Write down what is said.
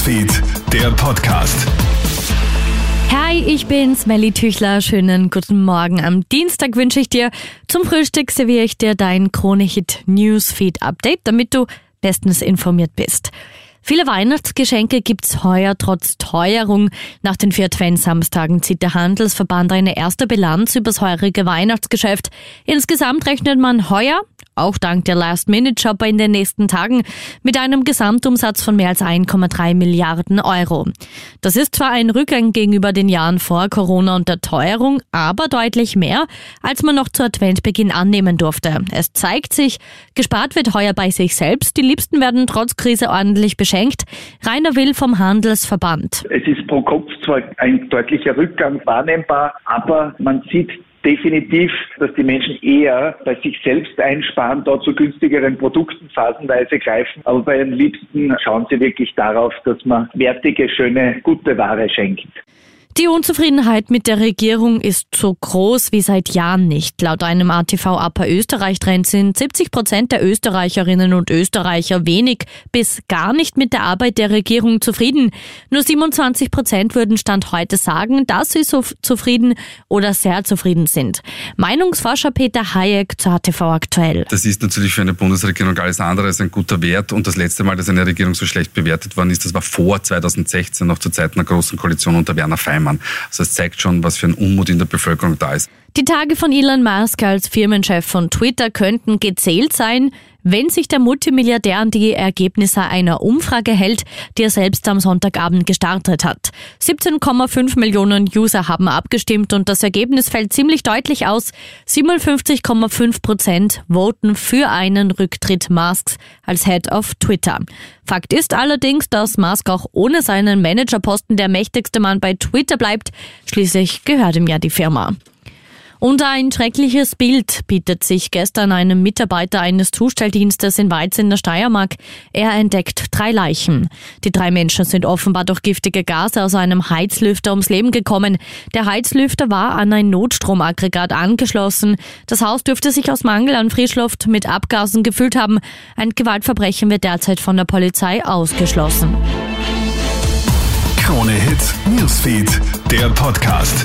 Newsfeed, der Podcast. Hi, ich bin's, Melly Tüchler. Schönen guten Morgen. Am Dienstag wünsche ich dir zum Frühstück serviere ich dir dein Krone-Hit Newsfeed Update, damit du bestens informiert bist. Viele Weihnachtsgeschenke gibt's heuer trotz Teuerung. Nach den vier Adventsamstagen zieht der Handelsverband eine erste Bilanz übers heurige Weihnachtsgeschäft. Insgesamt rechnet man heuer auch dank der Last-Minute-Shopper in den nächsten Tagen, mit einem Gesamtumsatz von mehr als 1,3 Milliarden Euro. Das ist zwar ein Rückgang gegenüber den Jahren vor Corona und der Teuerung, aber deutlich mehr, als man noch zu Adventbeginn annehmen durfte. Es zeigt sich, gespart wird heuer bei sich selbst, die Liebsten werden trotz Krise ordentlich beschenkt. Rainer Will vom Handelsverband. Es ist pro Kopf zwar ein deutlicher Rückgang wahrnehmbar, aber man sieht definitiv, dass die Menschen eher bei sich selbst einsparen, dort zu günstigeren Produkten phasenweise greifen. Aber bei den Liebsten schauen sie wirklich darauf, dass man wertige, schöne, gute Ware schenkt. Die Unzufriedenheit mit der Regierung ist so groß wie seit Jahren nicht. Laut einem ATV Upper Österreich Trend sind 70 Prozent der Österreicherinnen und Österreicher wenig bis gar nicht mit der Arbeit der Regierung zufrieden. Nur 27 Prozent würden Stand heute sagen, dass sie so zufrieden oder sehr zufrieden sind. Meinungsforscher Peter Hayek zu ATV aktuell. Das ist natürlich für eine Bundesregierung alles andere als ein guter Wert. Und das letzte Mal, dass eine Regierung so schlecht bewertet worden ist, das war vor 2016, noch zu Zeiten einer großen Koalition unter Werner Feimann. Heimann. Also es zeigt schon, was für ein Unmut in der Bevölkerung da ist. Die Tage von Elon Musk als Firmenchef von Twitter könnten gezählt sein, wenn sich der Multimilliardär an die Ergebnisse einer Umfrage hält, die er selbst am Sonntagabend gestartet hat. 17,5 Millionen User haben abgestimmt und das Ergebnis fällt ziemlich deutlich aus. 57,5 Prozent voten für einen Rücktritt Musks als Head of Twitter. Fakt ist allerdings, dass Musk auch ohne seinen Managerposten der mächtigste Mann bei Twitter bleibt. Schließlich gehört ihm ja die Firma. Und ein schreckliches Bild bietet sich gestern einem Mitarbeiter eines Zustelldienstes in Weiz in der Steiermark. Er entdeckt drei Leichen. Die drei Menschen sind offenbar durch giftige Gase aus einem Heizlüfter ums Leben gekommen. Der Heizlüfter war an ein Notstromaggregat angeschlossen. Das Haus dürfte sich aus Mangel an Frischluft mit Abgasen gefüllt haben. Ein Gewaltverbrechen wird derzeit von der Polizei ausgeschlossen. Krone Hits, Newsfeed, der Podcast.